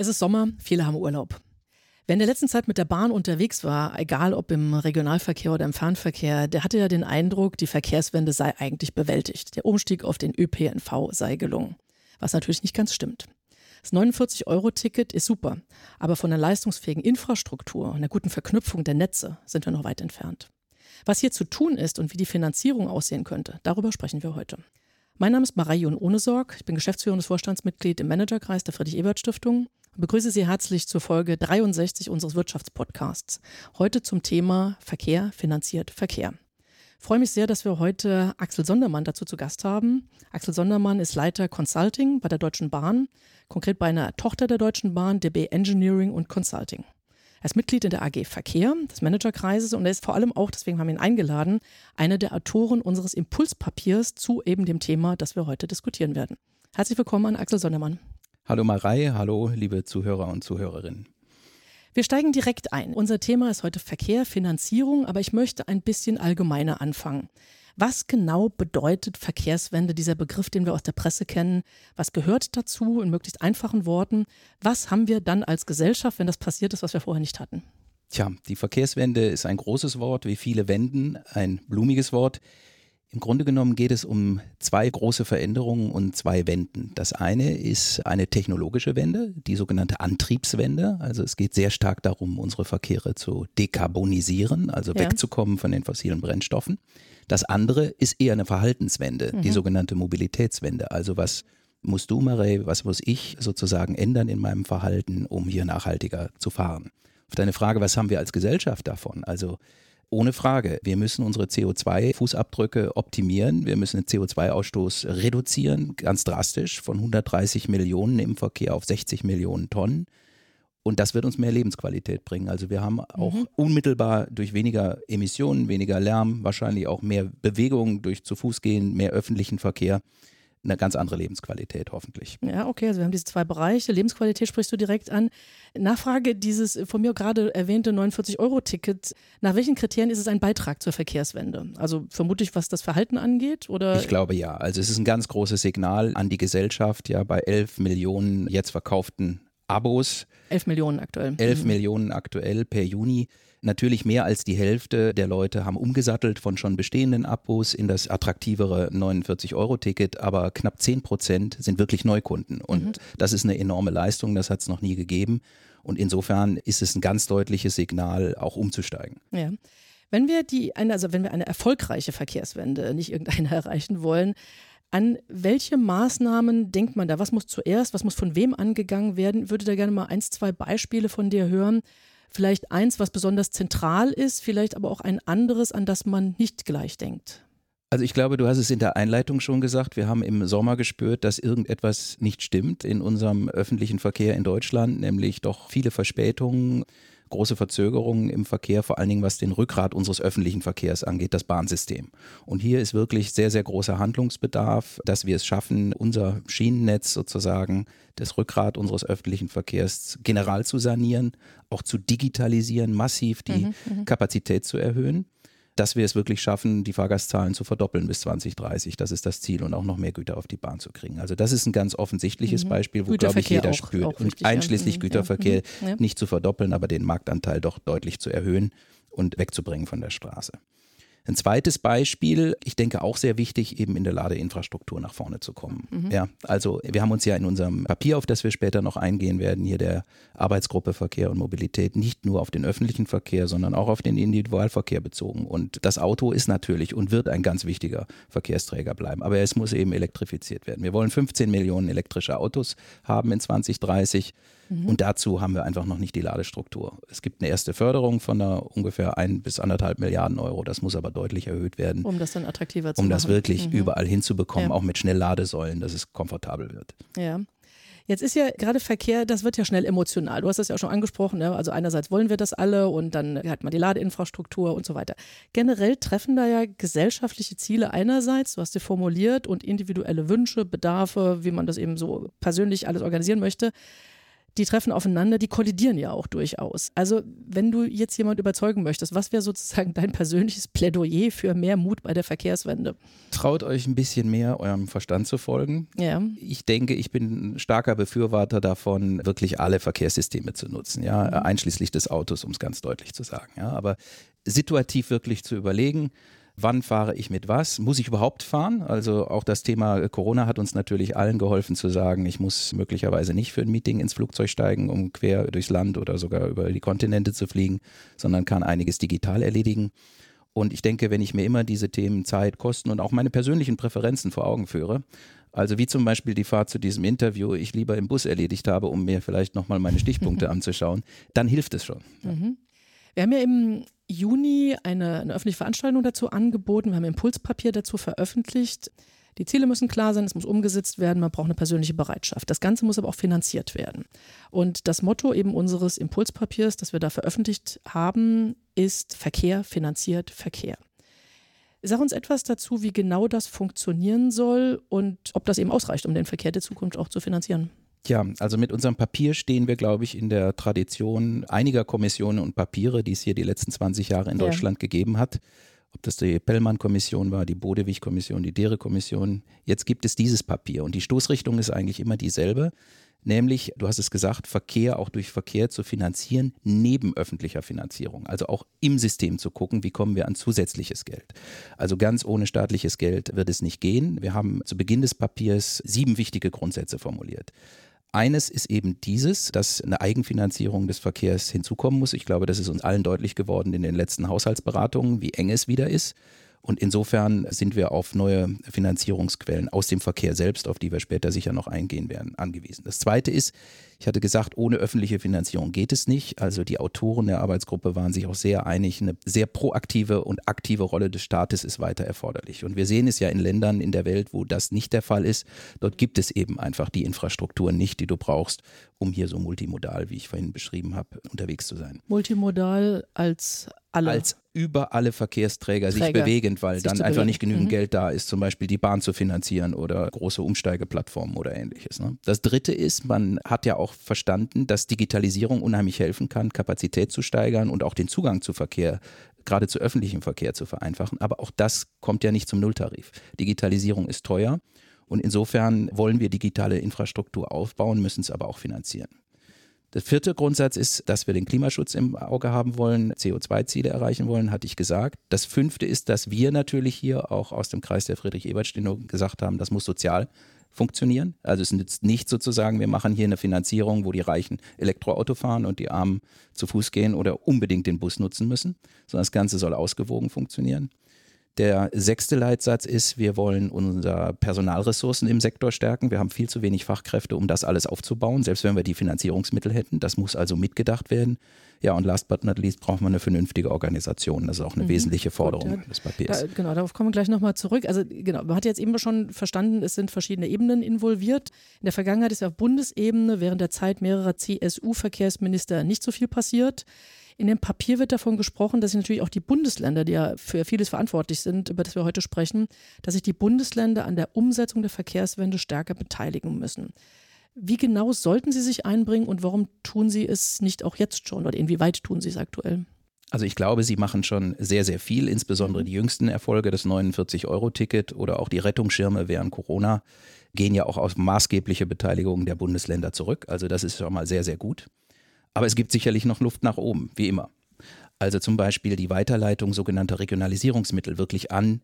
Es ist Sommer, viele haben Urlaub. Wer in der letzten Zeit mit der Bahn unterwegs war, egal ob im Regionalverkehr oder im Fernverkehr, der hatte ja den Eindruck, die Verkehrswende sei eigentlich bewältigt. Der Umstieg auf den ÖPNV sei gelungen. Was natürlich nicht ganz stimmt. Das 49-Euro-Ticket ist super, aber von der leistungsfähigen Infrastruktur und einer guten Verknüpfung der Netze sind wir noch weit entfernt. Was hier zu tun ist und wie die Finanzierung aussehen könnte, darüber sprechen wir heute. Mein Name ist Marion Ohnesorg. Ich bin geschäftsführendes Vorstandsmitglied im Managerkreis der Friedrich-Ebert-Stiftung und begrüße Sie herzlich zur Folge 63 unseres Wirtschaftspodcasts. Heute zum Thema Verkehr finanziert Verkehr. Ich freue mich sehr, dass wir heute Axel Sondermann dazu zu Gast haben. Axel Sondermann ist Leiter Consulting bei der Deutschen Bahn, konkret bei einer Tochter der Deutschen Bahn, DB Engineering und Consulting. Er ist Mitglied in der AG Verkehr des Managerkreises und er ist vor allem auch, deswegen haben wir ihn eingeladen, einer der Autoren unseres Impulspapiers zu eben dem Thema, das wir heute diskutieren werden. Herzlich willkommen an Axel Sondermann. Hallo Marei, hallo liebe Zuhörer und Zuhörerinnen. Wir steigen direkt ein. Unser Thema ist heute Verkehr, Finanzierung, aber ich möchte ein bisschen allgemeiner anfangen. Was genau bedeutet Verkehrswende, dieser Begriff, den wir aus der Presse kennen? Was gehört dazu in möglichst einfachen Worten? Was haben wir dann als Gesellschaft, wenn das passiert ist, was wir vorher nicht hatten? Tja, die Verkehrswende ist ein großes Wort, wie viele Wenden, ein blumiges Wort. Im Grunde genommen geht es um zwei große Veränderungen und zwei Wenden. Das eine ist eine technologische Wende, die sogenannte Antriebswende. Also es geht sehr stark darum, unsere Verkehre zu dekarbonisieren, also ja. wegzukommen von den fossilen Brennstoffen. Das andere ist eher eine Verhaltenswende, mhm. die sogenannte Mobilitätswende. Also was musst du, Marey, was muss ich sozusagen ändern in meinem Verhalten, um hier nachhaltiger zu fahren? Auf deine Frage, was haben wir als Gesellschaft davon? Also ohne Frage. Wir müssen unsere CO2-Fußabdrücke optimieren. Wir müssen den CO2-Ausstoß reduzieren, ganz drastisch, von 130 Millionen im Verkehr auf 60 Millionen Tonnen. Und das wird uns mehr Lebensqualität bringen. Also wir haben auch mhm. unmittelbar durch weniger Emissionen, weniger Lärm, wahrscheinlich auch mehr Bewegung durch zu Fuß gehen, mehr öffentlichen Verkehr eine ganz andere Lebensqualität hoffentlich. Ja, okay, also wir haben diese zwei Bereiche. Lebensqualität sprichst du direkt an. Nachfrage, dieses von mir gerade erwähnte 49-Euro-Ticket, nach welchen Kriterien ist es ein Beitrag zur Verkehrswende? Also vermutlich, was das Verhalten angeht? Oder? Ich glaube ja. Also es ist ein ganz großes Signal an die Gesellschaft, ja, bei 11 Millionen jetzt verkauften Abos. 11 Millionen aktuell. 11 mhm. Millionen aktuell per Juni. Natürlich mehr als die Hälfte der Leute haben umgesattelt von schon bestehenden Abos in das attraktivere 49-Euro-Ticket, aber knapp 10 Prozent sind wirklich Neukunden. Und mhm. das ist eine enorme Leistung, das hat es noch nie gegeben. Und insofern ist es ein ganz deutliches Signal, auch umzusteigen. Ja. Wenn wir die eine, also wenn wir eine erfolgreiche Verkehrswende, nicht irgendeine erreichen wollen, an welche Maßnahmen denkt man da? Was muss zuerst, was muss von wem angegangen werden? Würde da gerne mal eins, zwei Beispiele von dir hören, Vielleicht eins, was besonders zentral ist, vielleicht aber auch ein anderes, an das man nicht gleich denkt. Also ich glaube, du hast es in der Einleitung schon gesagt, wir haben im Sommer gespürt, dass irgendetwas nicht stimmt in unserem öffentlichen Verkehr in Deutschland, nämlich doch viele Verspätungen, große Verzögerungen im Verkehr, vor allen Dingen was den Rückgrat unseres öffentlichen Verkehrs angeht, das Bahnsystem. Und hier ist wirklich sehr, sehr großer Handlungsbedarf, dass wir es schaffen, unser Schienennetz sozusagen, das Rückgrat unseres öffentlichen Verkehrs general zu sanieren, auch zu digitalisieren, massiv die mhm, mhm. Kapazität zu erhöhen dass wir es wirklich schaffen, die Fahrgastzahlen zu verdoppeln bis 2030. Das ist das Ziel und auch noch mehr Güter auf die Bahn zu kriegen. Also das ist ein ganz offensichtliches mhm. Beispiel, wo, glaube ich, jeder auch, spürt. Auch und einschließlich ja. Güterverkehr ja. Mhm. nicht zu verdoppeln, aber den Marktanteil doch deutlich zu erhöhen und wegzubringen von der Straße. Ein zweites Beispiel, ich denke auch sehr wichtig, eben in der Ladeinfrastruktur nach vorne zu kommen. Mhm. Ja, also wir haben uns ja in unserem Papier, auf das wir später noch eingehen werden, hier der Arbeitsgruppe Verkehr und Mobilität nicht nur auf den öffentlichen Verkehr, sondern auch auf den Individualverkehr bezogen. Und das Auto ist natürlich und wird ein ganz wichtiger Verkehrsträger bleiben. Aber es muss eben elektrifiziert werden. Wir wollen 15 Millionen elektrische Autos haben in 2030. Mhm. Und dazu haben wir einfach noch nicht die Ladestruktur. Es gibt eine erste Förderung von einer ungefähr ein bis anderthalb Milliarden Euro. Das muss aber deutlich erhöht werden. Um das dann attraktiver zu um machen. Um das wirklich mhm. überall hinzubekommen, ja. auch mit Schnellladesäulen, dass es komfortabel wird. Ja. Jetzt ist ja gerade Verkehr, das wird ja schnell emotional. Du hast das ja auch schon angesprochen. Ne? Also einerseits wollen wir das alle und dann hat man die Ladeinfrastruktur und so weiter. Generell treffen da ja gesellschaftliche Ziele einerseits, du hast sie formuliert, und individuelle Wünsche, Bedarfe, wie man das eben so persönlich alles organisieren möchte die treffen aufeinander, die kollidieren ja auch durchaus. Also wenn du jetzt jemand überzeugen möchtest, was wäre sozusagen dein persönliches Plädoyer für mehr Mut bei der Verkehrswende? Traut euch ein bisschen mehr eurem Verstand zu folgen. Ja. Ich denke, ich bin ein starker Befürworter davon, wirklich alle Verkehrssysteme zu nutzen, ja, mhm. einschließlich des Autos, um es ganz deutlich zu sagen. Ja, aber situativ wirklich zu überlegen, wann fahre ich mit was, muss ich überhaupt fahren? Also auch das Thema Corona hat uns natürlich allen geholfen zu sagen, ich muss möglicherweise nicht für ein Meeting ins Flugzeug steigen, um quer durchs Land oder sogar über die Kontinente zu fliegen, sondern kann einiges digital erledigen. Und ich denke, wenn ich mir immer diese Themen Zeit, Kosten und auch meine persönlichen Präferenzen vor Augen führe, also wie zum Beispiel die Fahrt zu diesem Interview, ich lieber im Bus erledigt habe, um mir vielleicht nochmal meine Stichpunkte anzuschauen, dann hilft es schon. Mhm. Wir haben ja im Juni eine, eine öffentliche Veranstaltung dazu angeboten. Wir haben Impulspapier dazu veröffentlicht. Die Ziele müssen klar sein, es muss umgesetzt werden, man braucht eine persönliche Bereitschaft. Das Ganze muss aber auch finanziert werden. Und das Motto eben unseres Impulspapiers, das wir da veröffentlicht haben, ist Verkehr finanziert Verkehr. Sag uns etwas dazu, wie genau das funktionieren soll und ob das eben ausreicht, um den Verkehr der Zukunft auch zu finanzieren. Tja, also mit unserem Papier stehen wir, glaube ich, in der Tradition einiger Kommissionen und Papiere, die es hier die letzten 20 Jahre in Deutschland ja. gegeben hat. Ob das die Pellmann-Kommission war, die Bodewig-Kommission, die Dere-Kommission. Jetzt gibt es dieses Papier und die Stoßrichtung ist eigentlich immer dieselbe nämlich, du hast es gesagt, Verkehr auch durch Verkehr zu finanzieren, neben öffentlicher Finanzierung. Also auch im System zu gucken, wie kommen wir an zusätzliches Geld. Also ganz ohne staatliches Geld wird es nicht gehen. Wir haben zu Beginn des Papiers sieben wichtige Grundsätze formuliert. Eines ist eben dieses, dass eine Eigenfinanzierung des Verkehrs hinzukommen muss. Ich glaube, das ist uns allen deutlich geworden in den letzten Haushaltsberatungen, wie eng es wieder ist. Und insofern sind wir auf neue Finanzierungsquellen aus dem Verkehr selbst, auf die wir später sicher noch eingehen werden, angewiesen. Das Zweite ist, ich hatte gesagt, ohne öffentliche Finanzierung geht es nicht. Also die Autoren der Arbeitsgruppe waren sich auch sehr einig, eine sehr proaktive und aktive Rolle des Staates ist weiter erforderlich. Und wir sehen es ja in Ländern in der Welt, wo das nicht der Fall ist. Dort gibt es eben einfach die Infrastruktur nicht, die du brauchst, um hier so multimodal, wie ich vorhin beschrieben habe, unterwegs zu sein. Multimodal als alle. Als über alle Verkehrsträger Träger, sich bewegend, weil dann einfach bewegen. nicht genügend mhm. Geld da ist, zum Beispiel die Bahn zu finanzieren oder große Umsteigeplattformen oder ähnliches. Ne? Das dritte ist, man hat ja auch verstanden, dass Digitalisierung unheimlich helfen kann, Kapazität zu steigern und auch den Zugang zu Verkehr gerade zu öffentlichem Verkehr zu vereinfachen. Aber auch das kommt ja nicht zum Nulltarif. Digitalisierung ist teuer und insofern wollen wir digitale Infrastruktur aufbauen, müssen es aber auch finanzieren. Der vierte Grundsatz ist, dass wir den Klimaschutz im Auge haben wollen, CO2-Ziele erreichen wollen, hatte ich gesagt. Das fünfte ist, dass wir natürlich hier auch aus dem Kreis der Friedrich-Ebert-Stiftung gesagt haben, das muss sozial funktionieren. Also es nützt nicht sozusagen, wir machen hier eine Finanzierung, wo die Reichen Elektroauto fahren und die Armen zu Fuß gehen oder unbedingt den Bus nutzen müssen, sondern das Ganze soll ausgewogen funktionieren. Der sechste Leitsatz ist, wir wollen unsere Personalressourcen im Sektor stärken. Wir haben viel zu wenig Fachkräfte, um das alles aufzubauen, selbst wenn wir die Finanzierungsmittel hätten. Das muss also mitgedacht werden. Ja, und last but not least braucht man eine vernünftige Organisation. Das ist auch eine mhm. wesentliche Forderung Gut, ja, des Papiers. Da, genau, darauf kommen wir gleich nochmal zurück. Also genau, man hat jetzt eben schon verstanden, es sind verschiedene Ebenen involviert. In der Vergangenheit ist ja auf Bundesebene während der Zeit mehrerer CSU-Verkehrsminister nicht so viel passiert. In dem Papier wird davon gesprochen, dass sich natürlich auch die Bundesländer, die ja für vieles verantwortlich sind, über das wir heute sprechen, dass sich die Bundesländer an der Umsetzung der Verkehrswende stärker beteiligen müssen. Wie genau sollten sie sich einbringen und warum tun sie es nicht auch jetzt schon oder inwieweit tun sie es aktuell? Also ich glaube, sie machen schon sehr, sehr viel, insbesondere die jüngsten Erfolge, das 49-Euro-Ticket oder auch die Rettungsschirme während Corona gehen ja auch auf maßgebliche Beteiligung der Bundesländer zurück. Also das ist schon mal sehr, sehr gut. Aber es gibt sicherlich noch Luft nach oben, wie immer. Also zum Beispiel die Weiterleitung sogenannter Regionalisierungsmittel wirklich an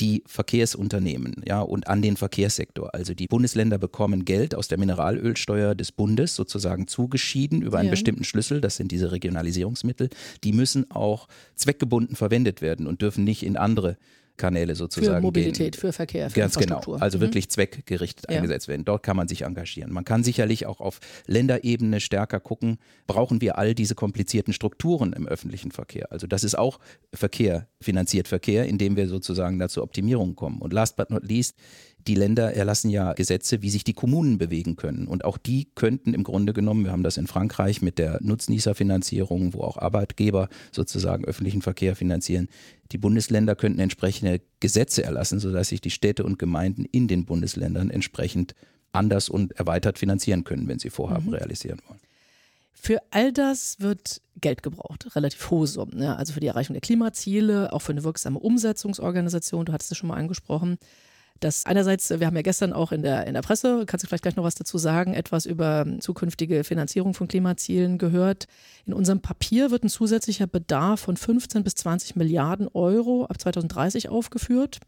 die Verkehrsunternehmen ja, und an den Verkehrssektor. Also die Bundesländer bekommen Geld aus der Mineralölsteuer des Bundes sozusagen zugeschieden über einen ja. bestimmten Schlüssel, das sind diese Regionalisierungsmittel. Die müssen auch zweckgebunden verwendet werden und dürfen nicht in andere Kanäle sozusagen. Für Mobilität, gehen. für Verkehr, für Ganz genau. Also mhm. wirklich zweckgerichtet ja. eingesetzt werden. Dort kann man sich engagieren. Man kann sicherlich auch auf Länderebene stärker gucken, brauchen wir all diese komplizierten Strukturen im öffentlichen Verkehr. Also das ist auch Verkehr, finanziert Verkehr, indem wir sozusagen dazu Optimierungen kommen. Und last but not least, die Länder erlassen ja Gesetze, wie sich die Kommunen bewegen können. Und auch die könnten im Grunde genommen, wir haben das in Frankreich mit der Nutznießerfinanzierung, wo auch Arbeitgeber sozusagen öffentlichen Verkehr finanzieren, die Bundesländer könnten entsprechende Gesetze erlassen, sodass sich die Städte und Gemeinden in den Bundesländern entsprechend anders und erweitert finanzieren können, wenn sie Vorhaben mhm. realisieren wollen. Für all das wird Geld gebraucht, relativ hohe Summen. Ne? Also für die Erreichung der Klimaziele, auch für eine wirksame Umsetzungsorganisation, du hattest es schon mal angesprochen. Das einerseits, wir haben ja gestern auch in der, in der Presse, kannst du vielleicht gleich noch was dazu sagen, etwas über zukünftige Finanzierung von Klimazielen gehört. In unserem Papier wird ein zusätzlicher Bedarf von 15 bis 20 Milliarden Euro ab 2030 aufgeführt.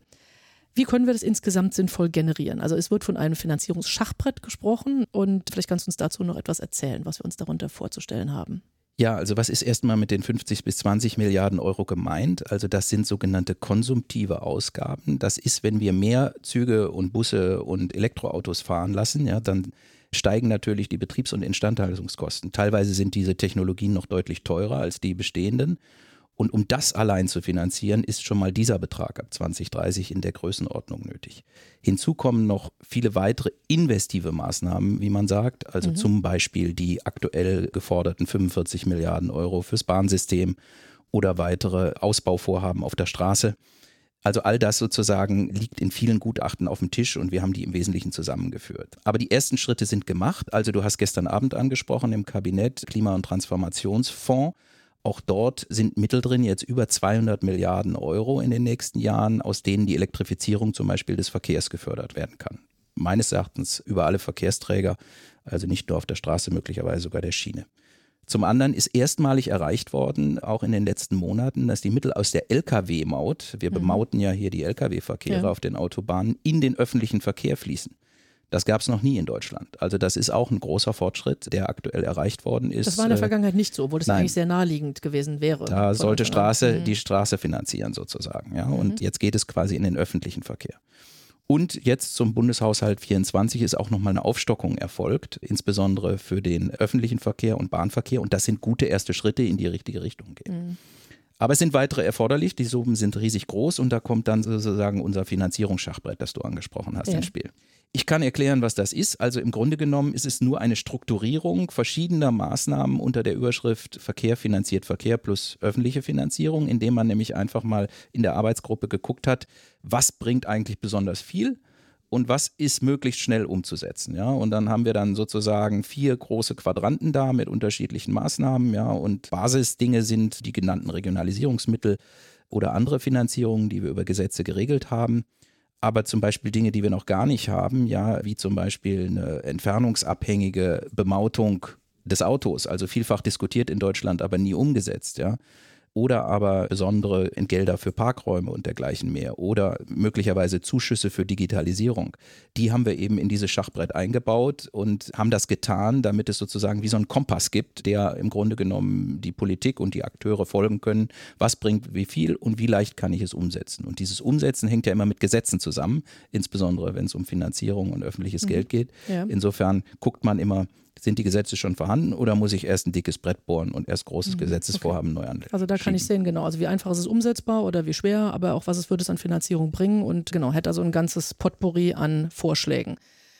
Wie können wir das insgesamt sinnvoll generieren? Also es wird von einem Finanzierungsschachbrett gesprochen und vielleicht kannst du uns dazu noch etwas erzählen, was wir uns darunter vorzustellen haben. Ja, also was ist erstmal mit den 50 bis 20 Milliarden Euro gemeint? Also das sind sogenannte konsumtive Ausgaben. Das ist, wenn wir mehr Züge und Busse und Elektroautos fahren lassen, ja, dann steigen natürlich die Betriebs- und Instandhaltungskosten. Teilweise sind diese Technologien noch deutlich teurer als die bestehenden. Und um das allein zu finanzieren, ist schon mal dieser Betrag ab 2030 in der Größenordnung nötig. Hinzu kommen noch viele weitere investive Maßnahmen, wie man sagt, also mhm. zum Beispiel die aktuell geforderten 45 Milliarden Euro fürs Bahnsystem oder weitere Ausbauvorhaben auf der Straße. Also all das sozusagen liegt in vielen Gutachten auf dem Tisch und wir haben die im Wesentlichen zusammengeführt. Aber die ersten Schritte sind gemacht. Also du hast gestern Abend angesprochen im Kabinett Klima- und Transformationsfonds. Auch dort sind Mittel drin, jetzt über 200 Milliarden Euro in den nächsten Jahren, aus denen die Elektrifizierung zum Beispiel des Verkehrs gefördert werden kann. Meines Erachtens über alle Verkehrsträger, also nicht nur auf der Straße, möglicherweise sogar der Schiene. Zum anderen ist erstmalig erreicht worden, auch in den letzten Monaten, dass die Mittel aus der Lkw-Maut, wir mhm. bemauten ja hier die Lkw-Verkehre ja. auf den Autobahnen, in den öffentlichen Verkehr fließen. Das gab es noch nie in Deutschland. Also das ist auch ein großer Fortschritt, der aktuell erreicht worden ist. Das war in der äh, Vergangenheit nicht so, obwohl das Nein. eigentlich sehr naheliegend gewesen wäre. Da sollte Straße mhm. die Straße finanzieren sozusagen. Ja? Und mhm. jetzt geht es quasi in den öffentlichen Verkehr. Und jetzt zum Bundeshaushalt 24 ist auch nochmal eine Aufstockung erfolgt, insbesondere für den öffentlichen Verkehr und Bahnverkehr. Und das sind gute erste Schritte in die richtige Richtung gehen. Mhm. Aber es sind weitere erforderlich. Die Summen sind riesig groß und da kommt dann sozusagen unser Finanzierungsschachbrett, das du angesprochen hast, ja. ins Spiel. Ich kann erklären, was das ist. Also im Grunde genommen ist es nur eine Strukturierung verschiedener Maßnahmen unter der Überschrift Verkehr finanziert Verkehr plus öffentliche Finanzierung, indem man nämlich einfach mal in der Arbeitsgruppe geguckt hat, was bringt eigentlich besonders viel und was ist möglichst schnell umzusetzen. Ja? Und dann haben wir dann sozusagen vier große Quadranten da mit unterschiedlichen Maßnahmen. Ja? Und Basisdinge sind die genannten Regionalisierungsmittel oder andere Finanzierungen, die wir über Gesetze geregelt haben aber zum Beispiel Dinge, die wir noch gar nicht haben, ja, wie zum Beispiel eine entfernungsabhängige Bemautung des Autos, also vielfach diskutiert in Deutschland, aber nie umgesetzt, ja oder aber besondere Entgelder für Parkräume und dergleichen mehr oder möglicherweise Zuschüsse für Digitalisierung. Die haben wir eben in dieses Schachbrett eingebaut und haben das getan, damit es sozusagen wie so einen Kompass gibt, der im Grunde genommen die Politik und die Akteure folgen können, was bringt wie viel und wie leicht kann ich es umsetzen. Und dieses Umsetzen hängt ja immer mit Gesetzen zusammen, insbesondere wenn es um Finanzierung und öffentliches mhm. Geld geht. Ja. Insofern guckt man immer, sind die Gesetze schon vorhanden oder muss ich erst ein dickes Brett bohren und erst großes mhm. Gesetzesvorhaben okay. neu anlegen? Also da kann ich sehen, genau, also wie einfach ist es umsetzbar oder wie schwer, aber auch was es würde es an Finanzierung bringen und genau, hätte also ein ganzes Potpourri an Vorschlägen.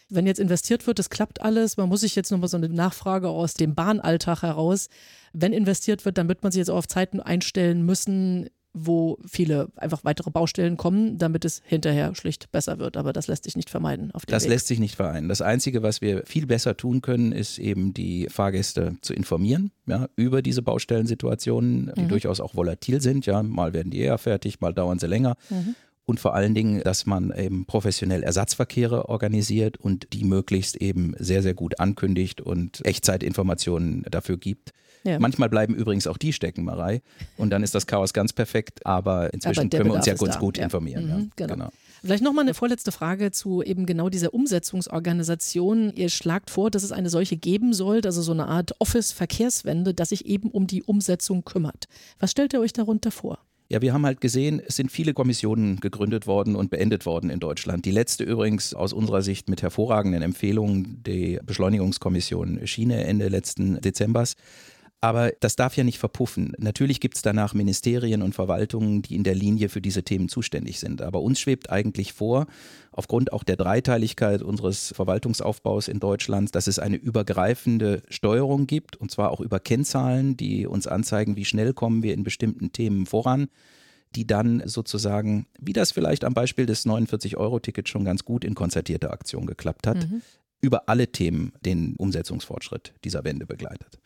Wenn jetzt investiert wird, das klappt alles, man muss sich jetzt nochmal so eine Nachfrage aus dem Bahnalltag heraus. Wenn investiert wird, dann wird man sich jetzt auch auf Zeiten einstellen müssen, wo viele einfach weitere Baustellen kommen, damit es hinterher schlicht besser wird. Aber das lässt sich nicht vermeiden. das Weg. lässt sich nicht vereinen. Das Einzige, was wir viel besser tun können, ist eben die Fahrgäste zu informieren ja, über diese Baustellensituationen, die mhm. durchaus auch volatil sind. Ja, mal werden die eher fertig, mal dauern sie länger. Mhm und vor allen Dingen, dass man eben professionell Ersatzverkehre organisiert und die möglichst eben sehr, sehr gut ankündigt und Echtzeitinformationen dafür gibt. Ja. Manchmal bleiben übrigens auch die stecken, Marei. Und dann ist das Chaos ganz perfekt. Aber inzwischen aber können wir uns ja ganz gut da. informieren. Ja. Mhm, genau. genau. Vielleicht nochmal eine vorletzte Frage zu eben genau dieser Umsetzungsorganisation. Ihr schlagt vor, dass es eine solche geben soll, also so eine Art Office-Verkehrswende, das sich eben um die Umsetzung kümmert. Was stellt ihr euch darunter vor? Ja, wir haben halt gesehen, es sind viele Kommissionen gegründet worden und beendet worden in Deutschland. Die letzte übrigens aus unserer Sicht mit hervorragenden Empfehlungen, die Beschleunigungskommission Schiene Ende letzten Dezembers. Aber das darf ja nicht verpuffen. Natürlich gibt es danach Ministerien und Verwaltungen, die in der Linie für diese Themen zuständig sind. Aber uns schwebt eigentlich vor, aufgrund auch der Dreiteiligkeit unseres Verwaltungsaufbaus in Deutschland, dass es eine übergreifende Steuerung gibt, und zwar auch über Kennzahlen, die uns anzeigen, wie schnell kommen wir in bestimmten Themen voran die dann sozusagen, wie das vielleicht am Beispiel des 49-Euro-Tickets schon ganz gut in konzertierter Aktion geklappt hat, mhm. über alle Themen den Umsetzungsfortschritt dieser Wende begleitet.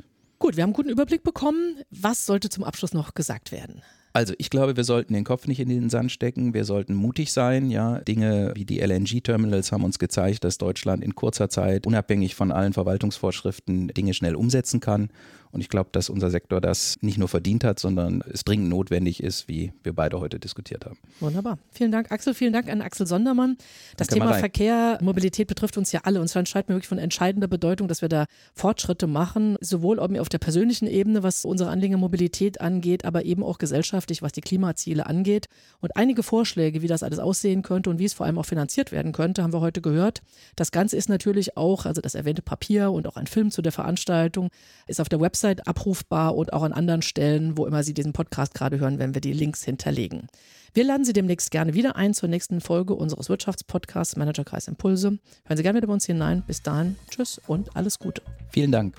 Gut, wir haben einen guten Überblick bekommen. Was sollte zum Abschluss noch gesagt werden? Also ich glaube, wir sollten den Kopf nicht in den Sand stecken. Wir sollten mutig sein. Ja, Dinge wie die LNG-Terminals haben uns gezeigt, dass Deutschland in kurzer Zeit unabhängig von allen Verwaltungsvorschriften Dinge schnell umsetzen kann. Und ich glaube, dass unser Sektor das nicht nur verdient hat, sondern es dringend notwendig ist, wie wir beide heute diskutiert haben. Wunderbar. Vielen Dank, Axel. Vielen Dank an Axel Sondermann. Das Danke, Thema Marei. Verkehr, Mobilität betrifft uns ja alle. Und es scheint mir wirklich von entscheidender Bedeutung, dass wir da Fortschritte machen, sowohl auf der persönlichen Ebene, was unsere Anliegen Mobilität angeht, aber eben auch gesellschaftlich, was die Klimaziele angeht. Und einige Vorschläge, wie das alles aussehen könnte und wie es vor allem auch finanziert werden könnte, haben wir heute gehört. Das Ganze ist natürlich auch, also das erwähnte Papier und auch ein Film zu der Veranstaltung, ist auf der Website Website abrufbar und auch an anderen Stellen, wo immer Sie diesen Podcast gerade hören, wenn wir die Links hinterlegen. Wir laden Sie demnächst gerne wieder ein zur nächsten Folge unseres Wirtschaftspodcasts Managerkreis Impulse. Hören Sie gerne wieder bei uns hinein. Bis dahin, tschüss und alles Gute. Vielen Dank.